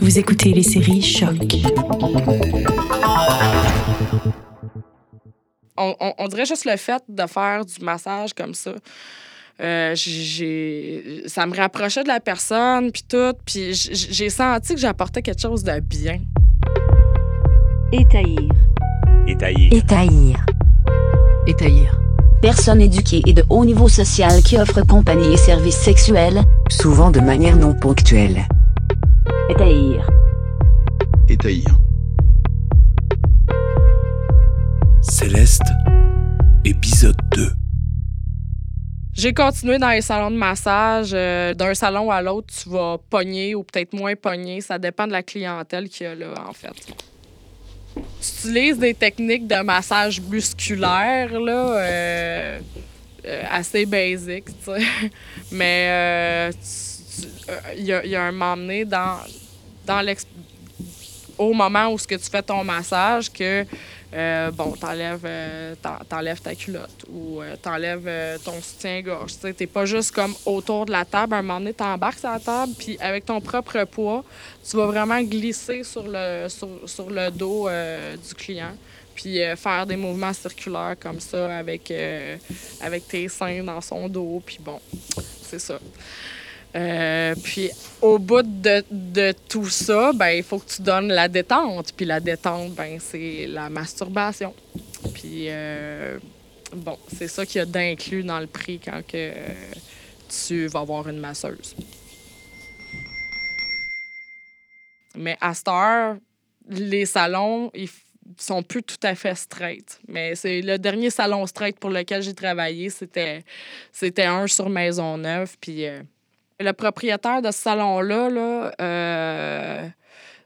Vous écoutez les séries Choc. On, on- on dirait juste le fait de faire du massage comme ça. euh, j'ai, ça me rapprochait de la personne, puis tout. Puis j'ai senti que j'apportais quelque chose de bien. Étaillir. Étaillir. Étaillir. Étaillir. Personne éduquée et de haut niveau social qui offre compagnie et services sexuels. Souvent de manière non ponctuelle. Étaillir. Étaillir. Céleste, épisode 2. J'ai continué dans les salons de massage. euh, D'un salon à l'autre, tu vas pogner ou peut-être moins pogner. Ça dépend de la clientèle qu'il y a là, en fait. Tu utilises des techniques de massage musculaire, là, euh, euh, assez basiques, tu sais. Mais euh, euh, il y, a, il y a un moment donné dans, dans au moment où ce que tu fais ton massage que euh, bon, t'enlèves, euh, ta culotte ou euh, t'enlèves euh, ton soutien-gorge. T'es pas juste comme autour de la table. À un moment donné, t'embarques sur la table, puis avec ton propre poids, tu vas vraiment glisser sur le, sur, sur le dos du client, puis faire des mouvements circulaires comme ça avec, avec tes seins dans son dos, puis bon, c'est ça. Euh, puis au bout de, de tout ça, ben il faut que tu donnes la détente. Puis la détente, ben c'est la masturbation. Puis euh, bon, c'est ça qu'il y a d'inclus dans le prix quand que, euh, tu vas avoir une masseuse. Mais à cette heure, les salons, ils sont plus tout à fait straight. Mais c'est le dernier salon straight pour lequel j'ai travaillé, c'était c'était un sur Maisonneuve. Puis le propriétaire de ce salon-là, là, euh,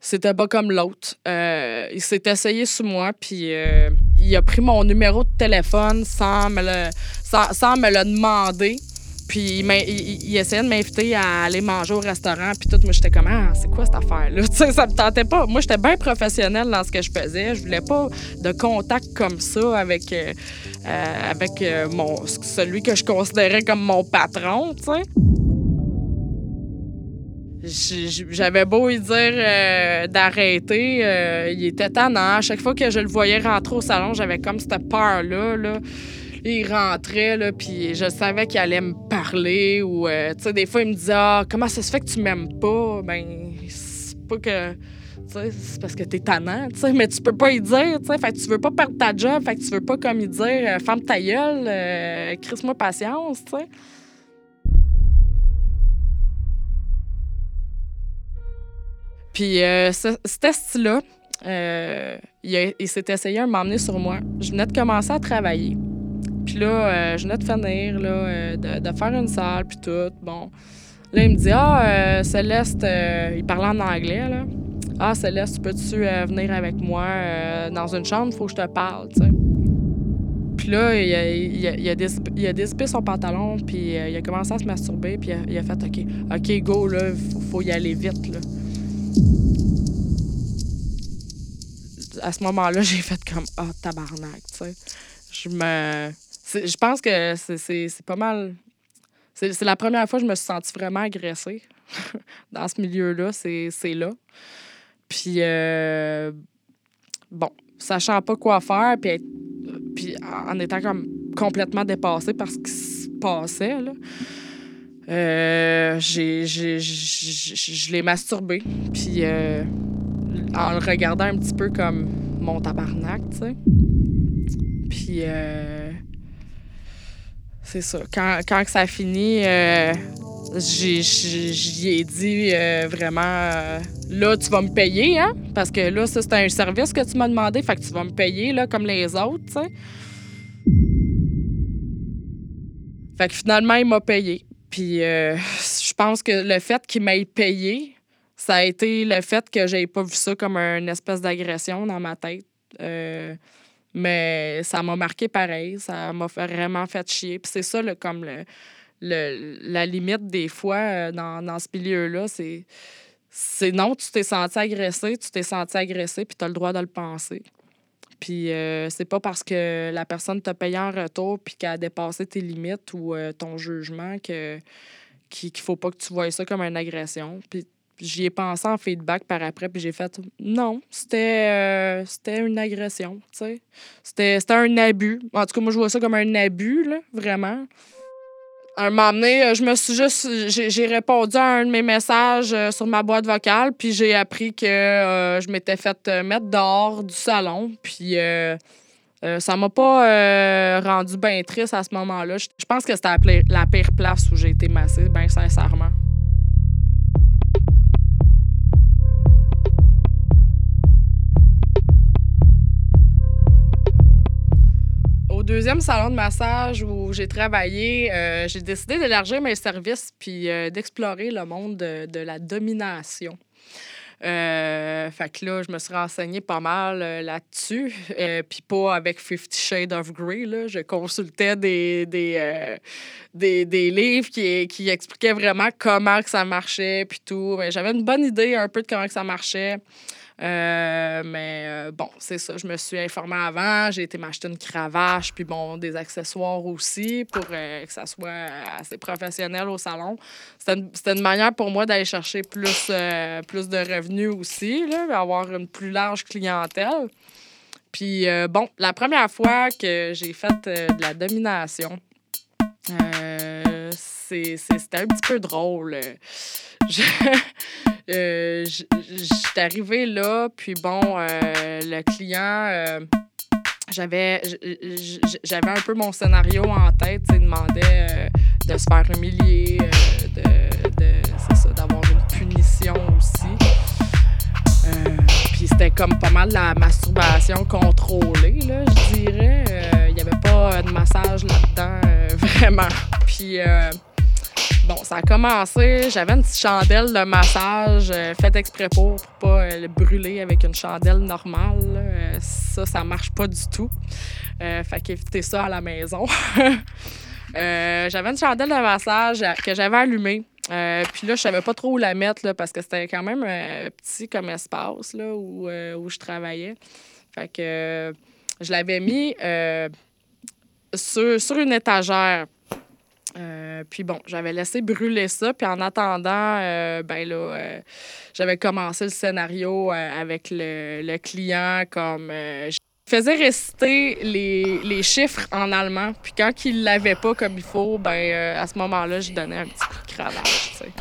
c'était pas comme l'autre. Euh, il s'est essayé sur moi, puis euh, il a pris mon numéro de téléphone sans me le, sans, me le demander. Puis il, essayait de m'inviter à aller manger au restaurant, puis tout. Moi, j'étais comme, ah, c'est quoi cette affaire-là? Ça me tentait pas. Moi, j'étais bien professionnelle dans ce que je faisais. Je voulais pas de contact comme ça avec, avec mon, celui que je considérais comme mon patron, tu sais. J'avais beau lui dire euh, d'arrêter, euh, il était tannant. À chaque fois que je le voyais rentrer au salon, j'avais comme cette peur-là. Là. Il rentrait, là, puis je savais qu'il allait me parler. Ou, euh, tu sais, des fois, il me disait Ah, comment ça se fait que tu m'aimes pas? Ben, c'est pas que. C'est parce que t'es tannant, tu sais, mais tu peux pas y dire, tu sais. Fait que tu veux pas perdre ta job, fait que tu veux pas comme y dire Ferme ta gueule, crisse-moi patience, tu sais. Puis euh, ce, test-là, euh, il, s'est essayé à m'emmener sur moi. Je venais de commencer à travailler. Puis là, euh, je venais de finir, là, euh, de, faire une salle, puis tout. Bon. Là, il me dit Ah, Céleste, il parlait en anglais, là. Ah, Céleste, peux-tu venir avec moi dans une chambre? Faut que je te parle, tu sais. Puis là, il a, il son pantalon, puis il a commencé à se masturber, puis il a, il a fait OK, OK, go, là, faut, faut y aller vite, là. À ce moment-là, j'ai fait comme Ah, tabarnak, tu sais. Je me. Je pense que c'est- pas mal. C'est la première fois que je me suis sentie vraiment agressée dans ce milieu-là. C'est là. Puis, euh, bon, sachant pas quoi faire, puis, puis en étant comme complètement dépassée par ce qui se passait, là, euh, j'ai, je l'ai masturbé. Puis, euh, en le regardant un petit peu comme mon tabarnak, tu sais. Puis, euh, c'est ça. Quand, quand ça a fini, euh, j'y ai dit vraiment là, tu vas me payer, hein? Parce que là, ça, c'est un service que tu m'as demandé, fait que tu vas me payer, là, comme les autres, tu sais. Fait que finalement, il m'a payé. Puis pense que le fait qu'il m'ait payé, ça a été le fait que j'avais pas vu ça comme une espèce d'agression dans ma tête. Euh, mais ça m'a marqué pareil. Ça m'a vraiment fait chier. Puis c'est ça, le, comme le, le- la limite des fois euh, dans, dans ce milieu-là, c'est c'est non, tu t'es senti agressé, tu t'es senti agressé, puis tu as le droit de le penser. Puis euh, c'est pas parce que la personne t'a payé en retour puis qu'elle a dépassé tes limites ou ton jugement que qu'il qu'il faut pas que tu vois ça comme une agression. Puis j'y ai pensé en feedback par après, puis j'ai fait non, c'était euh, une agression, tu sais. C'était un abus. En tout cas, moi, je vois ça comme un abus, là, vraiment. Un moment donné, euh, je me suis juste. J'ai répondu à un de mes messages euh, sur ma boîte vocale, puis j'ai appris que je m'étais fait mettre dehors du salon. Puis euh, ça m'a pas euh, rendu bien triste à ce moment-là. Je pense que c'était la, pire place où j'ai été massée, bien sincèrement. Au deuxième salon de massage où j'ai travaillé, euh, j'ai décidé d'élargir mes services puis euh, d'explorer le monde de, de la domination. Euh, fait que là, je me suis renseignée pas mal euh, là-dessus. Euh, Puis pas avec Fifty Shades of Grey. Là. Je consultais des, des, des, des livres qui, qui expliquaient vraiment comment que ça marchait. Puis tout. J'avais une bonne idée un peu de comment que ça marchait. Mais bon, c'est ça. Je me suis informée avant. J'ai été m'acheter une cravache, puis bon, des accessoires aussi pour que ça soit assez professionnel au salon. C'était une, une manière pour moi d'aller chercher plus, plus de revenus aussi, là, avoir une plus large clientèle. Puis euh, bon, la première fois que j'ai fait euh, de la domination, euh, c'était un petit peu drôle. Euh, j'étais arrivée là, puis bon, le client, j'avais j'avais un peu mon scénario en tête. Il demandait de se faire humilier, euh, de, de- d'avoir une punition aussi. Euh, c'était comme pas mal la masturbation contrôlée, là, je dirais. Euh, Il n'y avait pas de massage là-dedans, euh, vraiment. Puis, euh, bon, ça a commencé. J'avais une petite chandelle de massage euh, faite exprès pour, pour pas euh, le brûler avec une chandelle normale. là. Euh, ça, ça marche pas du tout. Euh, fait qu'évitez ça à la maison. Euh, j'avais une chandelle de massage euh, que j'avais allumée. Euh, puis là, je savais pas trop où la mettre là, parce que c'était quand même euh, petit comme espace là, où, euh, où je travaillais. Fait que euh, je l'avais mis sur, sur une étagère. Puis bon, j'avais laissé brûler ça. Puis en attendant, ben là, j'avais commencé le scénario avec le, le client comme. Je faisais réciter les, les chiffres en allemand. Puis quand il l'avait pas comme il faut, ben euh, à ce moment-là, je donnais un petit coup de cravache, tu sais.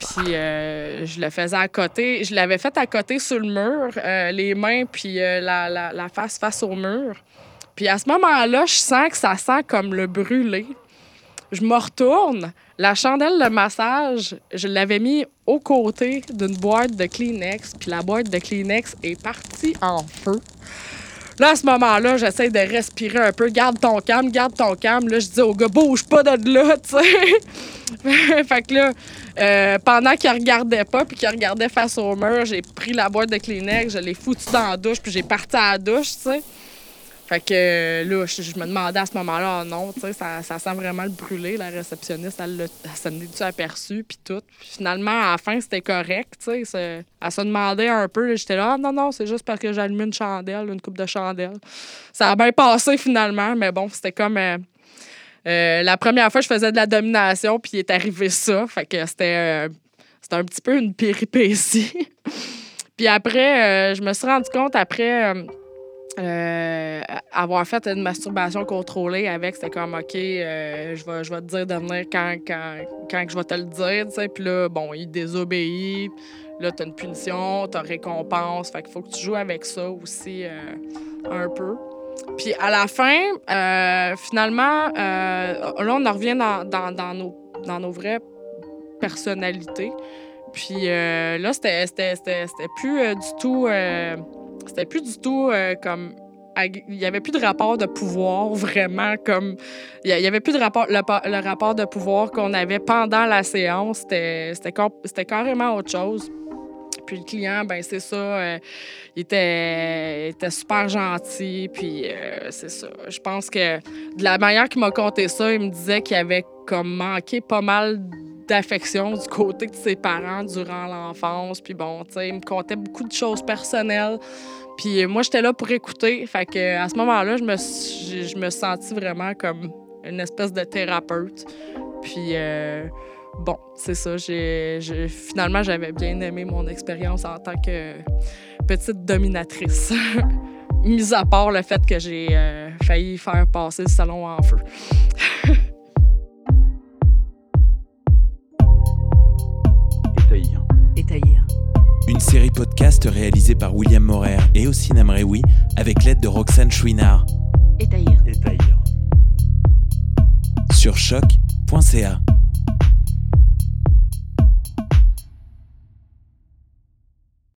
Puis euh, je le faisais à côté. Je l'avais fait à côté sur le mur, euh, les mains puis la, la, la face face au mur. Puis à ce moment-là, je sens que ça sent comme le brûlé. Je me retourne. La chandelle de massage, je l'avais mis au côté d'une boîte de Kleenex. Puis la boîte de Kleenex est partie en feu. Là, à ce moment-là, j'essaie de respirer un peu. Garde ton calme, garde ton calme. Là, je dis au gars, bouge pas de là, tu sais. fait que là, euh, pendant qu'il regardait pas puis qu'il regardait face au mur, j'ai pris la boîte de Kleenex, je l'ai foutu dans la douche puis j'ai parti à la douche, tu sais. Fait que là, je, me demandais à ce moment-là, oh non, tu sais, ça, ça sent vraiment le brûler. La réceptionniste, elle, s'en est-tu aperçue, puis tout. Puis finalement, à la fin, c'était correct, tu sais. Elle se demandait un peu, j'étais là, ah, non, non, c'est juste parce que j'ai allumé une chandelle, une coupe de chandelle. Ça a bien passé finalement, mais bon, c'était comme. euh, euh, la première fois, je faisais de la domination, puis il est arrivé ça. Fait que c'était, euh, c'était un petit peu une péripétie. puis après, je me suis rendu compte, après euh, avoir fait une masturbation contrôlée avec, c'était comme, OK, euh, je, vais, te dire de venir quand, quand, quand je vais te le dire, tu sais. Puis là, bon, il désobéit. Là, t'as une punition, t'as récompense. Fait qu'il faut que tu joues avec ça aussi euh, un peu. Puis à la fin, finalement, là, on en revient dans, dans, nos, dans nos vraies personnalités. Puis là, c'était plus du tout. C'était plus du tout euh, comme. Il n'y avait plus de rapport de pouvoir vraiment comme. Il n'y avait plus de rapport. Le, le rapport de pouvoir qu'on avait pendant la séance, c'était c'était carrément autre chose. Puis le client, ben c'est ça, euh, il, était, super gentil. Puis euh, c'est ça. Je pense que de la manière qu'il m'a conté ça, il me disait qu'il avait comme manqué pas mal d'affection du côté de ses parents durant l'enfance. Puis bon, tu sais, il me contait beaucoup de choses personnelles. Puis euh, moi, j'étais là pour écouter. Fait que à ce moment-là, je me, je me suis sentie vraiment comme une espèce de thérapeute. Puis, euh, bon, c'est ça. J'ai- finalement, j'avais bien aimé mon expérience en tant que petite dominatrice. Mis à part le fait que j'ai euh, failli faire passer le salon en feu. Une série podcast réalisée par William Morer et Ossine Amreoui avec l'aide de Roxane Chouinard Étaillir. Étaillir. sur choc.ca.